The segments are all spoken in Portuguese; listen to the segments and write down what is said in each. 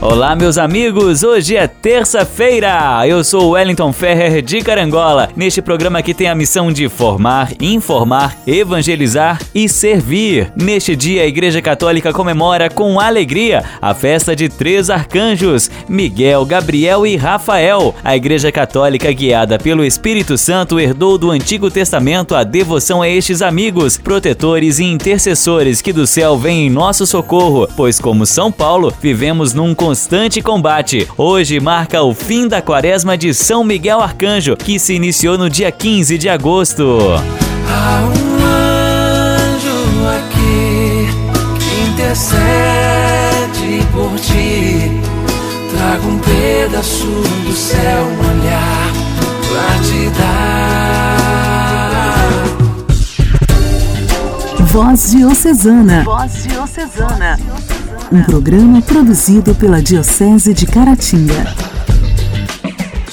Olá, meus amigos! Hoje é terça-feira! Eu sou Wellington Ferrer de Carangola. Neste programa aqui tem a missão de formar, informar, evangelizar e servir. Neste dia, a Igreja Católica comemora com alegria a festa de três arcanjos: Miguel, Gabriel e Rafael. A Igreja Católica, guiada pelo Espírito Santo, herdou do Antigo Testamento a devoção a estes amigos, protetores e intercessores que do céu vêm em nosso socorro, pois, como São Paulo, vivemos num constante combate. Hoje marca o fim da quaresma de São Miguel Arcanjo, que se iniciou no dia 15 de agosto. Há um anjo aqui que intercede por ti. Trago um pedaço do céu, um olhar pra te dar. Voz Diocesana. Voz Diocesana. Um programa produzido pela Diocese de Caratinga.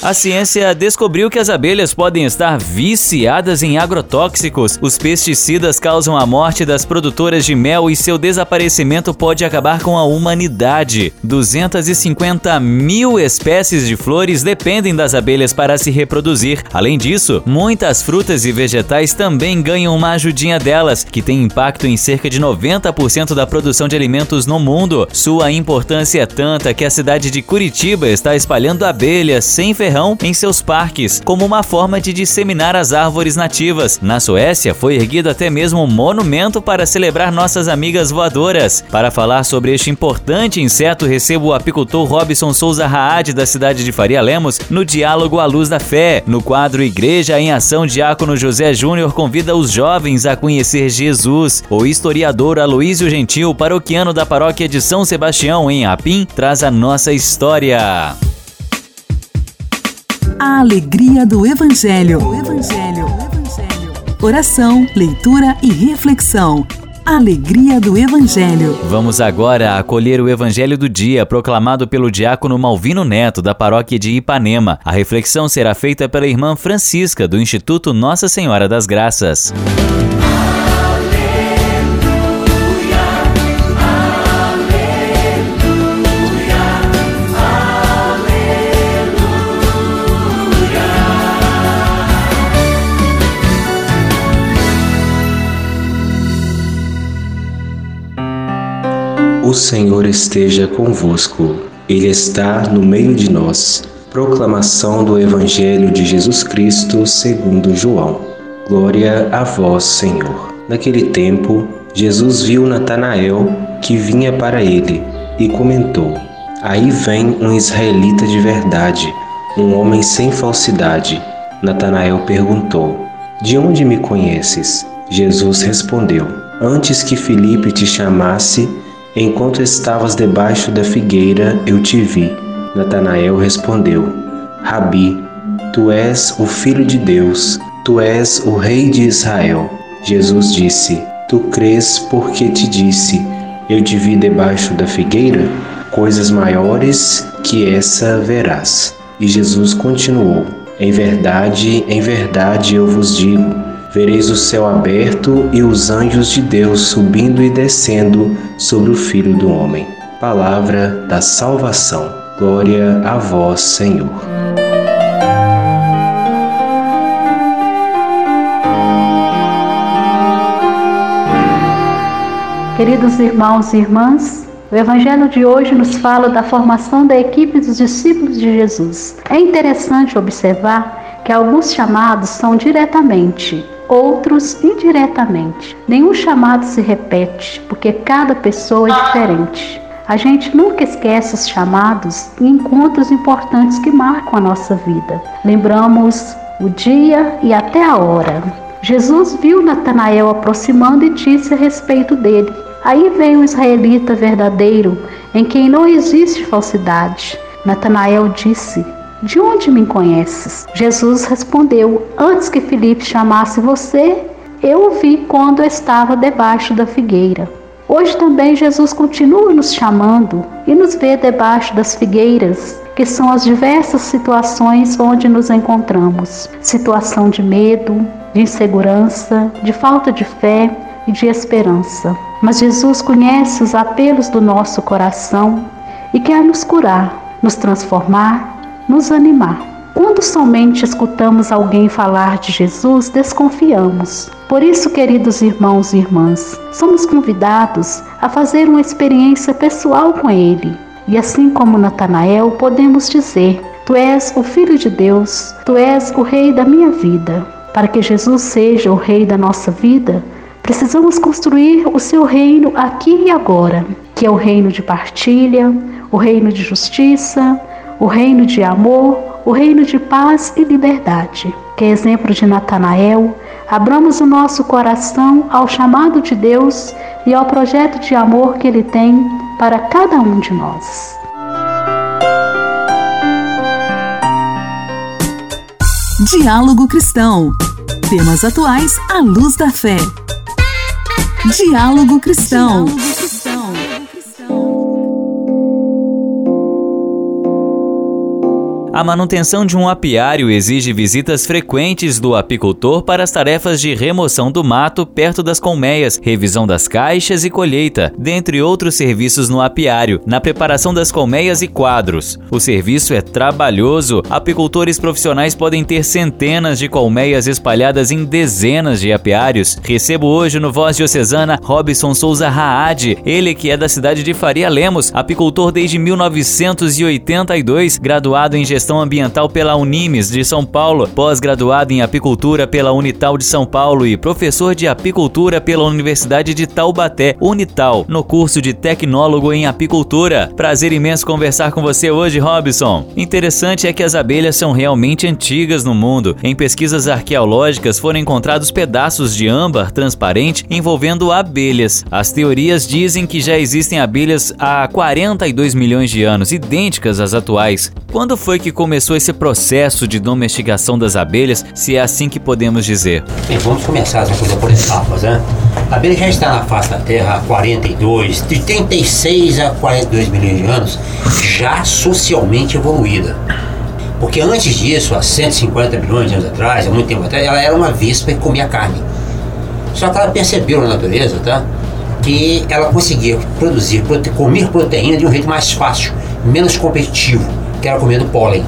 A ciência descobriu que as abelhas podem estar viciadas em agrotóxicos. Os pesticidas causam a morte das produtoras de mel e seu desaparecimento pode acabar com a humanidade. 250 mil espécies de flores dependem das abelhas para se reproduzir. Além disso, muitas frutas e vegetais também ganham uma ajudinha delas, que tem impacto em cerca de 90% da produção de alimentos no mundo. Sua importância é tanta que a cidade de Curitiba está espalhando abelhas sem em seus parques, como uma forma de disseminar as árvores nativas. Na Suécia, foi erguido até mesmo um monumento para celebrar nossas amigas voadoras. Para falar sobre este importante inseto, recebo o apicultor Robson Souza Raad, da cidade de Faria Lemos, no Diálogo à Luz da Fé. No quadro Igreja em Ação, Diácono José Júnior convida os jovens a conhecer Jesus. O historiador Aloísio Gentil, paroquiano da paróquia de São Sebastião, em Apim, traz a nossa história. A alegria do Evangelho. O Evangelho. O Evangelho. Oração, leitura e reflexão. Alegria do Evangelho. Vamos agora acolher o Evangelho do dia, proclamado pelo diácono Malvino Neto, da paróquia de Ipanema. A reflexão será feita pela irmã Francisca, do Instituto Nossa Senhora das Graças. O Senhor esteja convosco, Ele está no meio de nós. Proclamação do Evangelho de Jesus Cristo segundo João. Glória a vós, Senhor. Naquele tempo, Jesus viu Natanael que vinha para ele e comentou: Aí vem um israelita de verdade, um homem sem falsidade. Natanael perguntou: De onde me conheces? Jesus respondeu: Antes que Filipe te chamasse, Enquanto estavas debaixo da figueira, eu te vi. Natanael respondeu: Rabi, tu és o filho de Deus, tu és o rei de Israel. Jesus disse: Tu crês porque te disse: Eu te vi debaixo da figueira? Coisas maiores que essa verás. E Jesus continuou: Em verdade, em verdade eu vos digo vereis o céu aberto e os anjos de Deus subindo e descendo sobre o Filho do Homem. Palavra da salvação. Glória a vós, Senhor. Queridos irmãos e irmãs, o Evangelho de hoje nos fala da formação da equipe dos discípulos de Jesus. É interessante observar que alguns chamados são diretamente outros indiretamente. Nenhum chamado se repete, porque cada pessoa é diferente. A gente nunca esquece os chamados e encontros importantes que marcam a nossa vida. Lembramos o dia e até a hora. Jesus viu Natanael aproximando e disse a respeito dele: Aí vem o israelita verdadeiro, em quem não existe falsidade. Natanael disse: de onde me conheces? Jesus respondeu: Antes que Filipe chamasse você, eu o vi quando estava debaixo da figueira. Hoje também Jesus continua nos chamando e nos vê debaixo das figueiras. que são as diversas situações onde nos encontramos situação de medo, de insegurança, de falta de fé e de esperança. Mas Jesus conhece os apelos do nosso coração e quer nos curar, nos transformar, nos animar. Quando somente escutamos alguém falar de Jesus, desconfiamos. Por isso, queridos irmãos e irmãs, somos convidados a fazer uma experiência pessoal com Ele. E assim como Natanael, podemos dizer: Tu és o Filho de Deus, Tu és o Rei da minha vida. Para que Jesus seja o Rei da nossa vida, precisamos construir o seu reino aqui e agora, que é o reino de partilha, o reino de justiça, o reino de amor, o reino de paz e liberdade. Que exemplo de Natanael, abramos o nosso coração ao chamado de Deus e ao projeto de amor que Ele tem para cada um de nós. Diálogo Cristão. Temas atuais à luz da fé. Diálogo Cristão. Diálogo A manutenção de um apiário exige visitas frequentes do apicultor para as tarefas de remoção do mato perto das colmeias, revisão das caixas e colheita, dentre outros serviços no apiário, na preparação das colmeias e quadros. O serviço é trabalhoso. Apicultores profissionais podem ter centenas de colmeias espalhadas em dezenas de apiários. Recebo hoje no Voz Diocesana Robson Souza Raad, ele que é da cidade de Faria Lemos, apicultor desde 1982, graduado em gestão Gestão Ambiental pela Unimes de São Paulo, pós-graduado em Apicultura pela Unital de São Paulo e professor de Apicultura pela Universidade de Taubaté, Unital, no curso de Tecnólogo em Apicultura. Prazer imenso conversar com você hoje, Robson. Interessante é que as abelhas são realmente antigas no mundo. Em pesquisas arqueológicas foram encontrados pedaços de âmbar transparente envolvendo abelhas. As teorias dizem que já existem abelhas há 42 milhões de anos, idênticas às atuais. Quando foi que começou esse processo de domesticação das abelhas, se é assim que podemos dizer? Bem, vamos começar essa coisa por etapas, né? A abelha já está na face da Terra há 42, de 36 a 42 milhões de anos, já socialmente evoluída. Porque antes disso, há 150 milhões de anos atrás, há muito tempo atrás, ela era uma vespa e comia carne. Só que ela percebeu na natureza, tá? Que ela conseguia produzir, prote comer proteína de um jeito mais fácil, menos competitivo, que era comendo pólen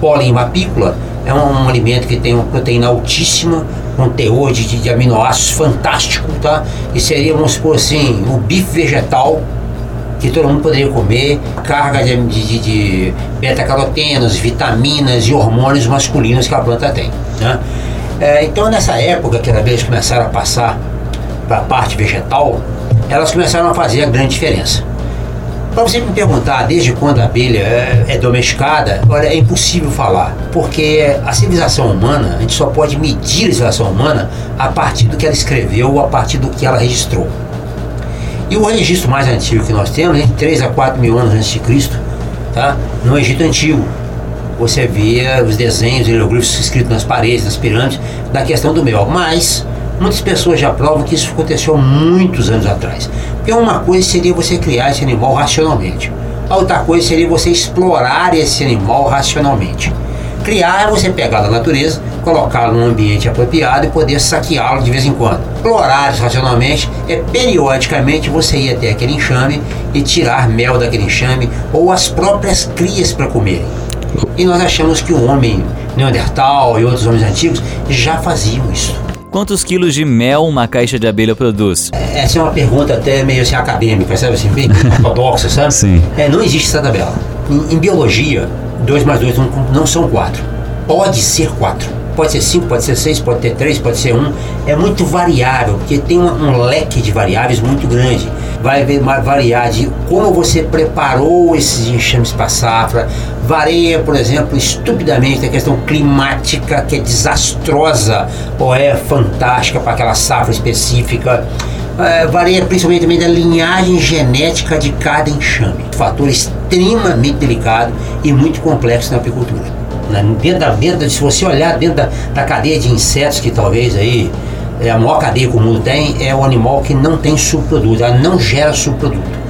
pólen mapícola é um, um, alimento que tem uma proteína altíssima, um teor de, de, aminoácidos fantástico, tá? E seria, vamos supor assim, o bife vegetal que todo mundo poderia comer, carga de, de, de beta-carotenos, vitaminas e hormônios masculinos que a planta tem, né? É, então, nessa época que as abelhas começaram a passar para a parte vegetal, elas começaram a fazer a grande diferença. Para você me perguntar desde quando a abelha é, é, domesticada, olha, é impossível falar, porque a civilização humana, a gente só pode medir a civilização humana a partir do que ela escreveu, a partir do que ela registrou. E o registro mais antigo que nós temos, de 3 a 4 mil anos antes de Cristo, tá? no Egito Antigo, você via os desenhos, hieroglifos escritos nas paredes, nas pirâmides, da questão do mel. Mas Muitas pessoas já provam que isso aconteceu muitos anos atrás. Porque uma coisa seria você criar esse animal racionalmente. A outra coisa seria você explorar esse animal racionalmente. Criar é você pegar da natureza, colocá-lo num ambiente apropriado e poder saqueá-lo de vez em quando. Explorar racionalmente é periodicamente você ir até aquele enxame e tirar mel daquele enxame ou as próprias crias para comerem. E nós achamos que o homem Neandertal e outros homens antigos já faziam isso. Quantos quilos de mel uma caixa de abelha produz? Essa é uma pergunta até meio assim acadêmica, sabe assim, bem ortodoxa, sabe? Sim. É, não existe essa tabela. Em, em biologia, 2 mais 2 não, não são 4. Pode ser 4 pode ser 5, pode ser 6, pode ter 3, pode ser 1. É muito variável, porque tem um, um leque de variáveis muito grande. Vai variar de como você preparou esses enxames para safra, varia, por exemplo, estupidamente a questão climática, que é desastrosa ou é fantástica para aquela safra específica. É, varia principalmente também da linhagem genética de cada enxame. Fator extremamente delicado e muito complexo na apicultura. Né? Dentro da, dentro, se você olhar dentro da, da cadeia de insetos, que talvez aí é a maior cadeia que o mundo tem, é o animal que não tem subproduto, ela não gera subproduto.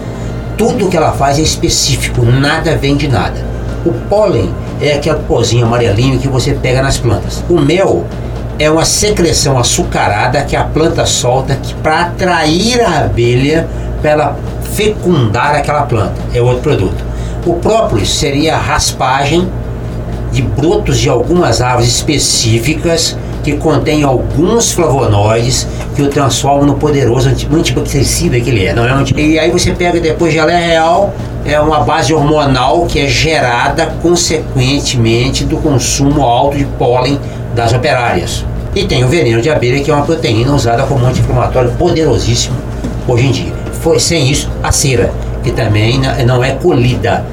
Tudo que ela faz é específico, nada vem de nada. O pólen é aquele pozinho amarelinho que você pega nas plantas. O mel é uma secreção açucarada que a planta solta para atrair a abelha para ela fecundar aquela planta. É outro produto. O própolis seria a raspagem de brotos de algumas árvores específicas que contém alguns flavonoides que o transformam no poderoso antibactericida que ele é. Não é e aí você pega depois gelé real, é uma base hormonal que é gerada consequentemente do consumo alto de pólen das operárias. E tem o veneno de abelha, que é uma proteína usada como anti-inflamatório poderosíssimo hoje em dia. Foi sem isso a cera, que também não é colhida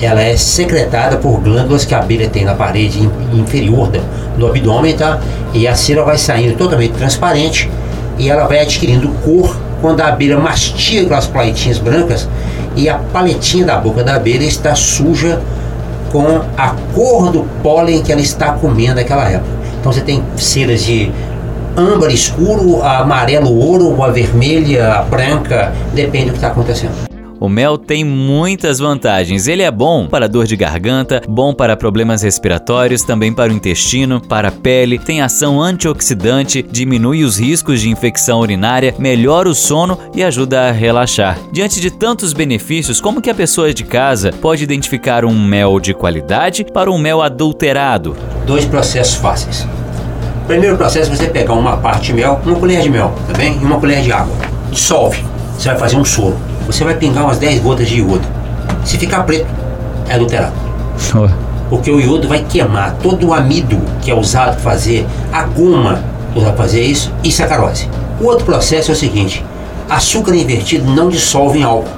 ela é secretada por glândulas que a abelha tem na parede inferior do abdômen, tá? E a cera vai saindo totalmente transparente e ela vai adquirindo cor quando a abelha mastiga aquelas paletinhas brancas e a paletinha da boca da abelha está suja com a cor do pólen que ela está comendo naquela época. Então você tem ceras de âmbar escuro, amarelo ouro, a vermelha, a branca, depende do que está acontecendo. O mel tem muitas vantagens. Ele é bom para dor de garganta, bom para problemas respiratórios, também para o intestino, para a pele, tem ação antioxidante, diminui os riscos de infecção urinária, melhora o sono e ajuda a relaxar. Diante de tantos benefícios, como que a pessoa de casa pode identificar um mel de qualidade para um mel adulterado? Dois processos fáceis. Primeiro processo é você pegar uma parte de mel, uma colher de mel, tá bem? E uma colher de água. Dissolve. Você vai fazer um soro você vai pingar umas 10 gotas de iodo. Se ficar preto, é adulterado. Porque o iodo vai queimar todo o amido que é usado para fazer a goma para fazer isso e sacarose. O outro processo é o seguinte: açúcar invertido não dissolve em álcool,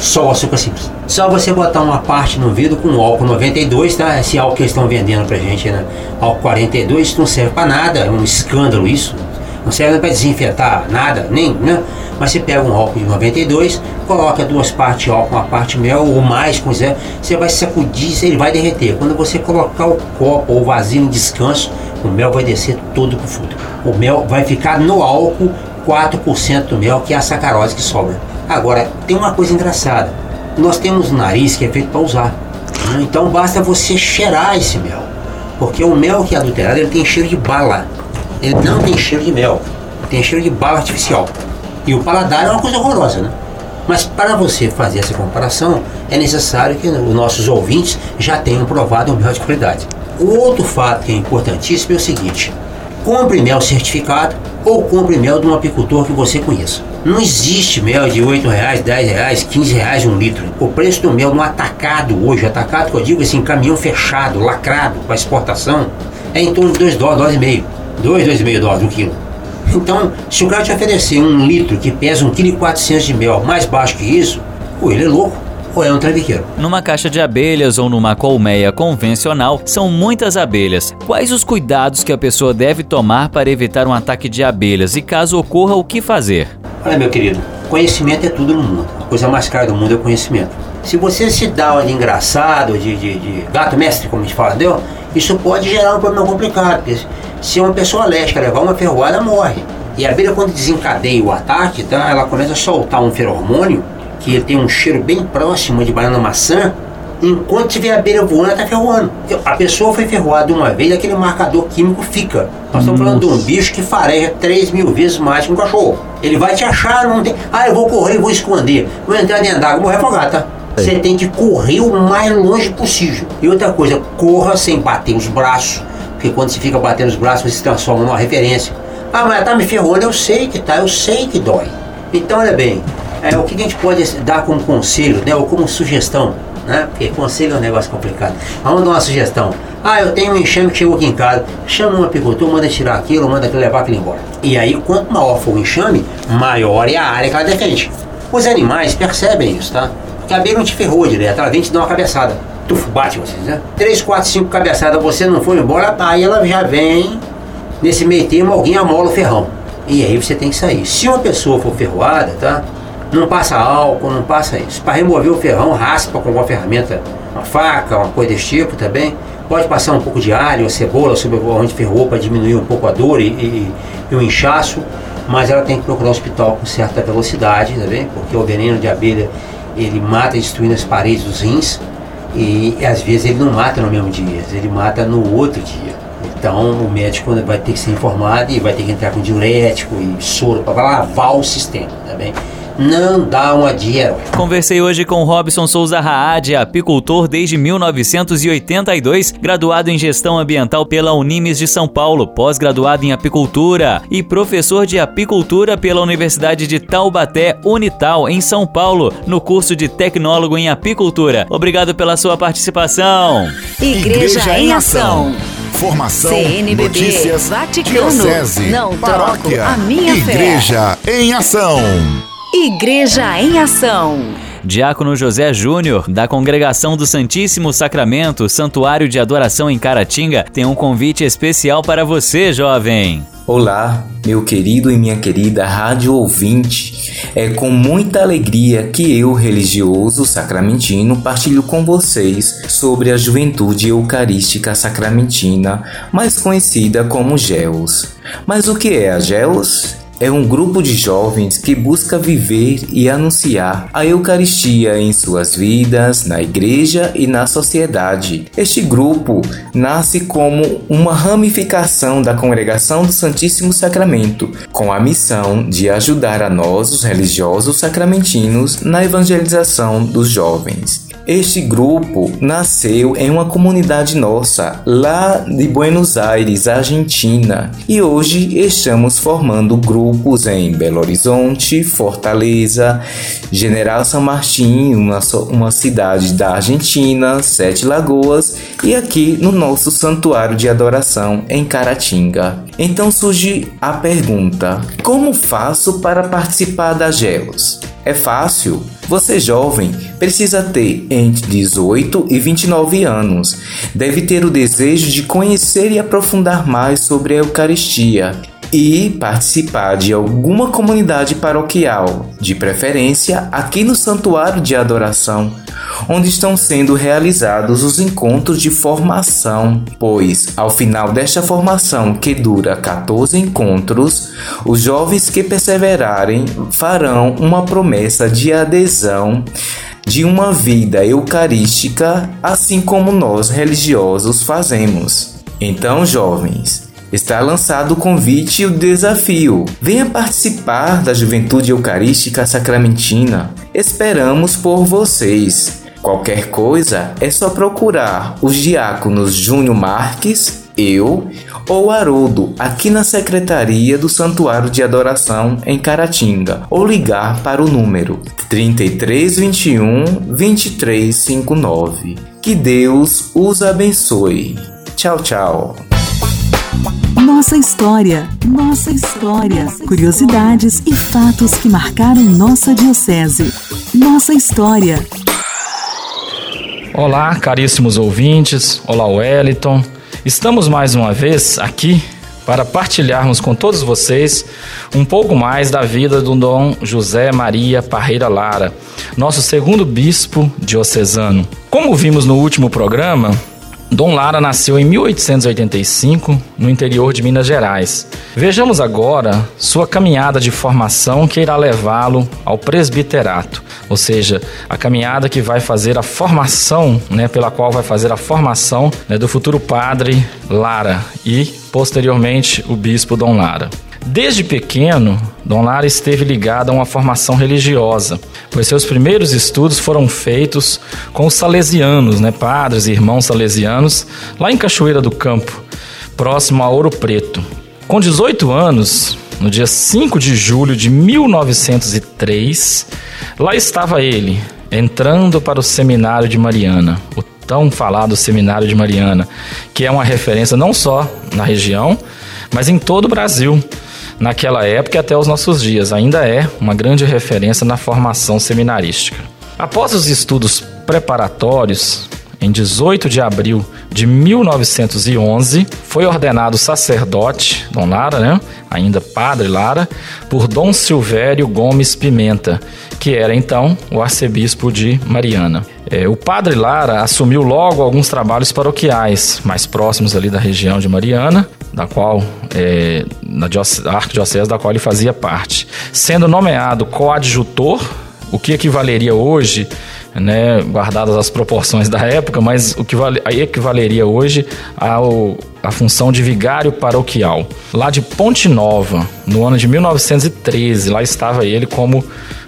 só o açúcar simples. Só você botar uma parte no vidro com álcool 92, tá? Esse álcool que eles estão vendendo pra gente, né? Álcool 42 não serve para nada, é um escândalo isso. Não serve para desinfetar nada, nem, né? Mas você pega um álcool de 92, coloca duas partes álcool, uma parte mel ou mais, com quiser, você vai sacudir, ele vai derreter. Quando você colocar o copo ou o vasinho em descanso, o mel vai descer todo pro fundo. O mel vai ficar no álcool 4% do mel, que é a sacarose que sobra. Agora, tem uma coisa engraçada. Nós temos um nariz que é feito para usar. Então basta você cheirar esse mel. Porque o mel que é adulterado, ele tem cheiro de bala. Ele não tem cheiro de mel. Tem cheiro de bala artificial. E o paladar é uma coisa horrorosa, né? Mas para você fazer essa comparação, é necessário que os nossos ouvintes já tenham provado um mel de qualidade. O outro fato que é importantíssimo é o seguinte: compre mel certificado ou compre mel de um apicultor que você conheça. Não existe mel de R$ reais, R$ reais, R$ reais um litro. O preço do mel no atacado hoje, atacado que eu digo assim, caminhão fechado, lacrado para exportação, é em torno de 2 dólares, dólares e meio. 2, 2,5 dólares um quilo. Então, se o cara te oferecer um litro que pesa 1,4 kg de mel mais baixo que isso, ou ele é louco, ou é um trambiqueiro. Numa caixa de abelhas ou numa colmeia convencional, são muitas abelhas. Quais os cuidados que a pessoa deve tomar para evitar um ataque de abelhas e caso ocorra, o que fazer? Olha, meu querido, conhecimento é tudo no mundo. A coisa mais cara do mundo é o conhecimento. Se você se dá de engraçado, de, de, de gato mestre, como a gente fala, entendeu? Isso pode gerar um problema complicado. Porque se uma pessoa alérgica levar uma ferroada, morre. E a abelha, quando desencadeia o ataque, tá, ela começa a soltar um feromônio, que tem um cheiro bem próximo de banana maçã, enquanto tiver a abelha voando, ela está ferroando. A pessoa foi ferroada uma vez, aquele marcador químico fica. Nós estamos falando de um bicho que fareja 3 mil vezes mais que um cachorro. Ele vai te achar, não tem. Ah, eu vou correr, vou esconder, vou entrar dentro d'água, vou afogado, tá? Você tem que correr o mais longe possível. E outra coisa, corra sem bater os braços porque quando você fica batendo os braços, você se transforma numa referência. Ah, mas tá me ferrando, eu sei que tá, eu sei que dói. Então, olha bem, é, o que a gente pode dar como conselho, né, ou como sugestão, né? Porque conselho é um negócio complicado. Vamos dar uma sugestão. Ah, eu tenho um enxame que chegou aqui em casa. Chama um apicultor, manda tirar aquilo, manda levar aquilo embora. E aí, quanto maior for o enxame, maior é a área que ela defende. Os animais percebem isso, tá? Porque a abelha não te ferrou direto, ela vem te dar uma cabeçada tuf, bate vocês, né? Três, quatro, cinco cabeçadas, você não foi embora, aí ela já vem, nesse meio termo, alguém amola o ferrão. E aí você tem que sair. Se uma pessoa for ferroada, tá? Não passa álcool, não passa isso. Para remover o ferrão, raspa com uma ferramenta, uma faca, uma coisa desse tipo também. Pode passar um pouco de alho, ou cebola sobre onde ferrou para diminuir um pouco a dor e, e, e, o inchaço. Mas ela tem que procurar o hospital com certa velocidade, tá bem? Porque o veneno de abelha ele mata destruindo as paredes dos rins E às vezes ele não mata no mesmo dia, ele mata no outro dia. Então o médico vai ter que ser informado e vai ter que entrar com diurético e soro para lavar o sistema, tá bem? não dá uma dia. Conversei hoje com Robson Souza Raad, apicultor desde 1982, graduado em gestão ambiental pela Unimes de São Paulo, pós-graduado em apicultura e professor de apicultura pela Universidade de Taubaté, Unital, em São Paulo, no curso de tecnólogo em apicultura. Obrigado pela sua participação. Igreja, Igreja em Ação. Formação, CNBB, notícias, Vaticano, diocese, não paróquia, troco a minha Igreja fé. em Ação. Igreja em Ação. Diácono José Júnior, da Congregação do Santíssimo Sacramento, Santuário de Adoração em Caratinga, tem um convite especial para você, jovem. Olá, meu querido e minha querida rádio ouvinte. É com muita alegria que eu, religioso sacramentino, partilho com vocês sobre a juventude eucarística sacramentina, mais conhecida como GEUS. Mas o que é a GEUS? É um grupo de jovens que busca viver e anunciar a Eucaristia em suas vidas, na igreja e na sociedade. Este grupo nasce como uma ramificação da Congregação do Santíssimo Sacramento, com a missão de ajudar a nós, os religiosos sacramentinos, na evangelização dos jovens. Este grupo nasceu em uma comunidade nossa, lá de Buenos Aires, Argentina, e hoje estamos formando grupos em Belo Horizonte, Fortaleza, General São Martín, uma, uma cidade da Argentina, Sete Lagoas, e aqui no nosso santuário de adoração em Caratinga. Então surge a pergunta: como faço para participar da GELOS? É fácil. Você jovem precisa ter entre 18 e 29 anos. Deve ter o desejo de conhecer e aprofundar mais sobre a Eucaristia e participar de alguma comunidade paroquial, de preferência aqui no Santuário de Adoração, onde estão sendo realizados os encontros de formação, pois ao final desta formação, que dura 14 encontros, os jovens que perseverarem farão uma promessa de adesão de uma vida eucarística, assim como nós religiosos fazemos. Então, jovens, Está lançado o convite e o desafio. Venha participar da Juventude Eucarística Sacramentina. Esperamos por vocês. Qualquer coisa é só procurar os diáconos Júnior Marques, eu ou Haroldo aqui na Secretaria do Santuário de Adoração em Caratinga ou ligar para o número 3321 2359. Que Deus os abençoe. Tchau, tchau. Nossa história, nossa história, curiosidades e fatos que marcaram nossa diocese. Nossa história. Olá, caríssimos ouvintes. Olá, Wellington. Estamos mais uma vez aqui para partilharmos com todos vocês um pouco mais da vida do Dom José Maria Parreira Lara, nosso segundo bispo diocesano. Como vimos no último programa, Dom Lara nasceu em 1885 no interior de Minas Gerais. Vejamos agora sua caminhada de formação que irá levá-lo ao presbiterato, ou seja, a caminhada que vai fazer a formação, né, pela qual vai fazer a formação né, do futuro padre Lara e posteriormente o bispo Dom Lara. Desde pequeno, Dom Lara esteve ligado a uma formação religiosa, pois seus primeiros estudos foram feitos com os salesianos, né, padres e irmãos salesianos, lá em Cachoeira do Campo, próximo a Ouro Preto. Com 18 anos, no dia 5 de julho de 1903, lá estava ele, entrando para o seminário de Mariana, o tão falado seminário de Mariana, que é uma referência não só na região, mas em todo o Brasil naquela época e até os nossos dias. Ainda é uma grande referência na formação seminarística. Após os estudos preparatórios, em 18 de abril de 1911, foi ordenado sacerdote, Dom Lara, né? ainda padre Lara, por Dom Silvério Gomes Pimenta, que era então o arcebispo de Mariana. É, o padre Lara assumiu logo alguns trabalhos paroquiais mais próximos ali da região de Mariana, da qual é, na arquidiocese da qual ele fazia parte, sendo nomeado coadjutor, o que equivaleria hoje né, guardadas as proporções da época, mas o que vale, equivaleria hoje ao a função de vigário paroquial. Lá de Ponte Nova, no ano de 1913, lá estava ele como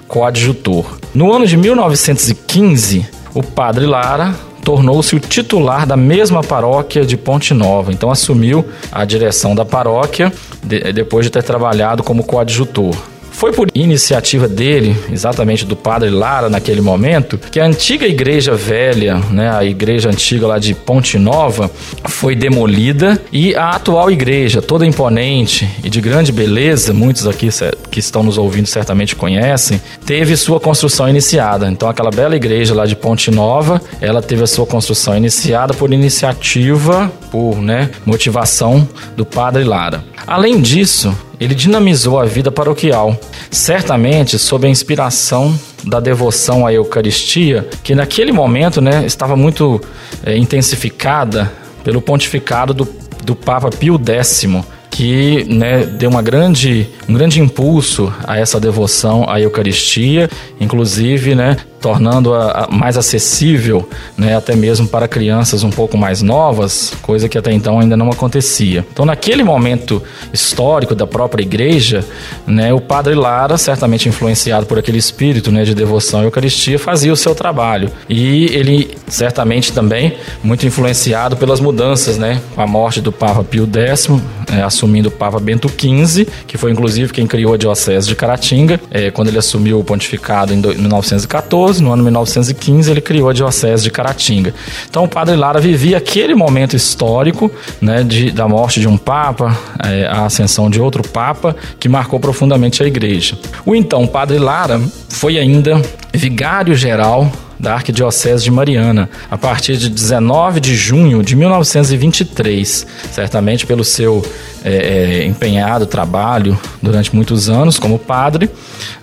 coadjutor. No ano de 1915, o padre Lara tornou-se o titular da mesma paróquia de Ponte Nova. Então assumiu a direção da paróquia de, depois de ter trabalhado como coadjutor. Foi por iniciativa dele, exatamente do padre Lara naquele momento, que a antiga igreja velha, né, a igreja antiga lá de Ponte Nova, foi demolida e a atual igreja, toda imponente e de grande beleza, muitos aqui que estão nos ouvindo certamente conhecem, teve sua construção iniciada. Então aquela bela igreja lá de Ponte Nova, ela teve a sua construção iniciada por iniciativa, por né, motivação do padre Lara. Além disso, ele dinamizou a vida paroquial, certamente sob a inspiração da devoção à Eucaristia, que naquele momento né, estava muito é, intensificada pelo pontificado do, do Papa Pio X, que né, deu uma grande, um grande impulso a essa devoção à Eucaristia, inclusive né, tornando-a mais acessível, né, até mesmo para crianças um pouco mais novas, coisa que até então ainda não acontecia. Então, naquele momento histórico da própria igreja, né, o padre Lara, certamente influenciado por aquele espírito né, de devoção à Eucaristia, fazia o seu trabalho. E ele, certamente também, muito influenciado pelas mudanças, né, com a morte do Papa Pio X, é, assumindo o Papa Bento XV, que foi inclusive quem criou a Diocese de Caratinga, é, quando ele assumiu o pontificado em 1914 no ano 1915, ele criou a Diocese de Caratinga. Então o Padre Lara vivia aquele momento histórico né, de, da morte de um Papa, é, a ascensão de outro Papa, que marcou profundamente a igreja. O então Padre Lara foi ainda vigário-geral da Arquidiocese de Mariana, a partir de 19 de junho de 1923. Certamente pelo seu é, é, empenhado trabalho durante muitos anos como padre,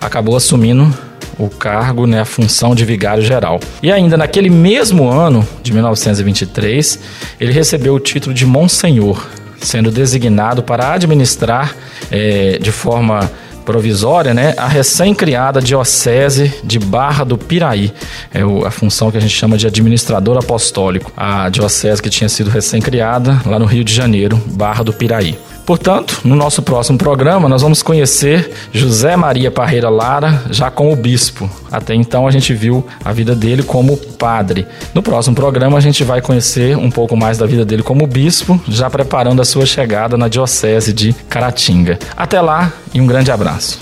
acabou assumindo o cargo, né, a função de vigário geral. E ainda naquele mesmo ano, de 1923, ele recebeu o título de Monsenhor, sendo designado para administrar é, de forma provisória, né, a recém-criada Diocese de Barra do Piraí. É a função que a gente chama de administrador apostólico. A diocese que tinha sido recém-criada lá no Rio de Janeiro, Barra do Piraí. Portanto, no nosso próximo programa, nós vamos conhecer José Maria Parreira Lara, já como bispo. Até então, a gente viu a vida dele como padre. No próximo programa, a gente vai conhecer um pouco mais da vida dele como bispo, já preparando a sua chegada na Diocese de Caratinga. Até lá e um grande abraço.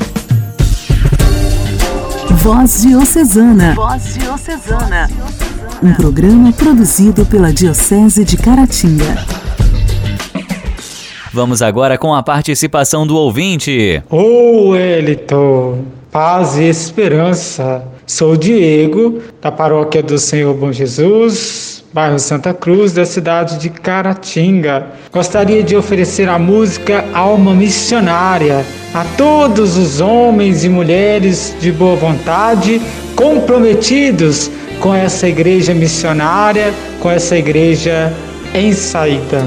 Voz Diocesana. Voz Diocesana. Um programa produzido pela Diocese de Caratinga. Vamos agora com a participação do ouvinte. Ô, oh, Elito, paz e esperança. Sou Diego, da paróquia do Senhor Bom Jesus, bairro Santa Cruz, da cidade de Caratinga. Gostaria de oferecer a música Alma Missionária a todos os homens e mulheres de boa vontade comprometidos com essa igreja missionária, com essa igreja em saída.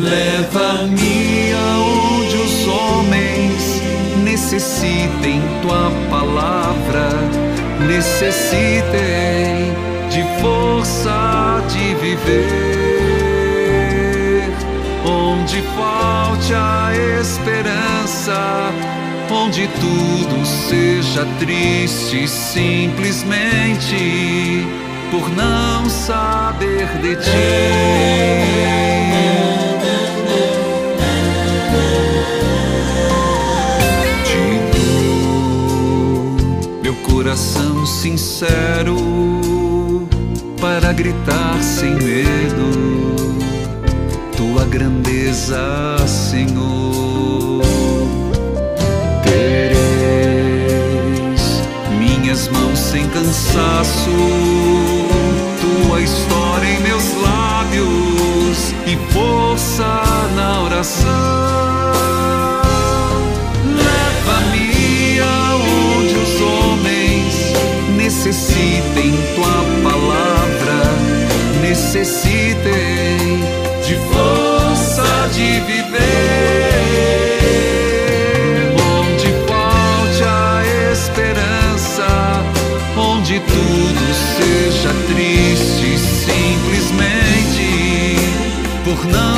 Leva-me aonde os homens necessitem tua palavra, necessitem de força de viver. Onde falte a esperança, onde tudo seja triste simplesmente por não saber de ti. Coração sincero para gritar sem medo tua grandeza, Senhor. Tereis minhas mãos sem cansaço, tua história em meus lábios e força na oração. viver. Onde falte a esperança, onde tudo seja triste, simplesmente por não.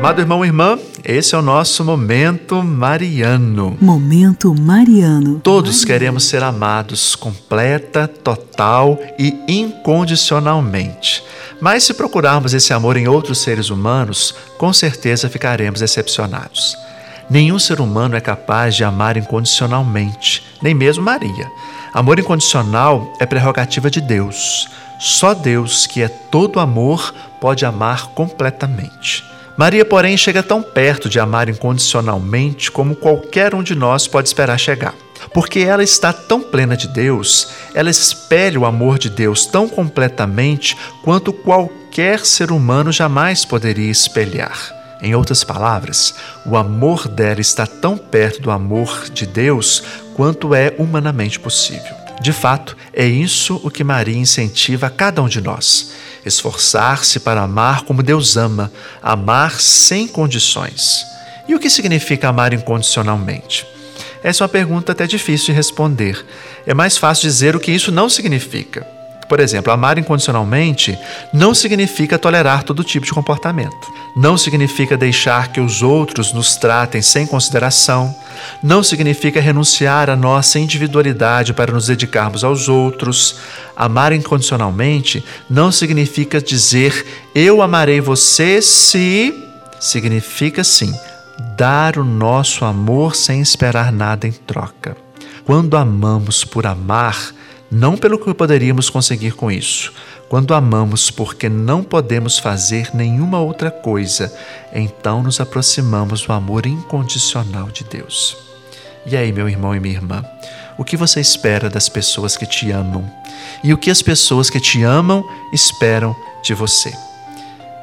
Amado irmão e irmã, esse é o nosso momento mariano. Momento mariano. Todos queremos ser amados completa, total e incondicionalmente. Mas se procurarmos esse amor em outros seres humanos, com certeza ficaremos decepcionados. Nenhum ser humano é capaz de amar incondicionalmente, nem mesmo Maria. Amor incondicional é prerrogativa de Deus. Só Deus, que é todo amor, pode amar completamente. Maria, porém, chega tão perto de amar incondicionalmente como qualquer um de nós pode esperar chegar. Porque ela está tão plena de Deus, ela espelha o amor de Deus tão completamente quanto qualquer ser humano jamais poderia espelhar. Em outras palavras, o amor dela está tão perto do amor de Deus quanto é humanamente possível. De fato, é isso o que Maria incentiva a cada um de nós: esforçar-se para amar como Deus ama, amar sem condições. E o que significa amar incondicionalmente? Essa é uma pergunta até difícil de responder. É mais fácil dizer o que isso não significa. Por exemplo, amar incondicionalmente não significa tolerar todo tipo de comportamento. Não significa deixar que os outros nos tratem sem consideração. Não significa renunciar à nossa individualidade para nos dedicarmos aos outros. Amar incondicionalmente não significa dizer eu amarei você se. Significa sim dar o nosso amor sem esperar nada em troca. Quando amamos por amar, não pelo que poderíamos conseguir com isso. Quando amamos porque não podemos fazer nenhuma outra coisa, então nos aproximamos do amor incondicional de Deus. E aí, meu irmão e minha irmã, o que você espera das pessoas que te amam? E o que as pessoas que te amam esperam de você?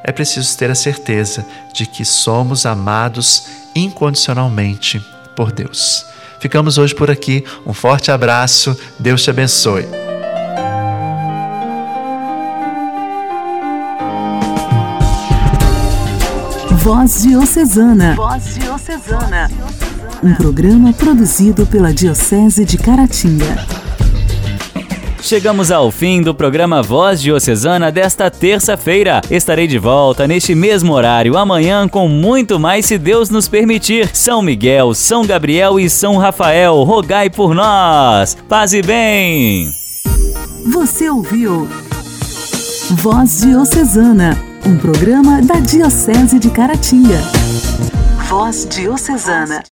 É preciso ter a certeza de que somos amados incondicionalmente por Deus. Ficamos hoje por aqui. Um forte abraço. Deus te abençoe. Voz Diocesana. Voz Diocesana. Um programa produzido pela Diocese de Caratinga. Chegamos ao fim do programa Voz Diocesana desta terça-feira. Estarei de volta neste mesmo horário amanhã com muito mais se Deus nos permitir. São Miguel, São Gabriel e São Rafael, rogai por nós. Paz e bem. Você ouviu Voz Diocesana, um programa da Diocese de Caratinga. Voz Diocesana.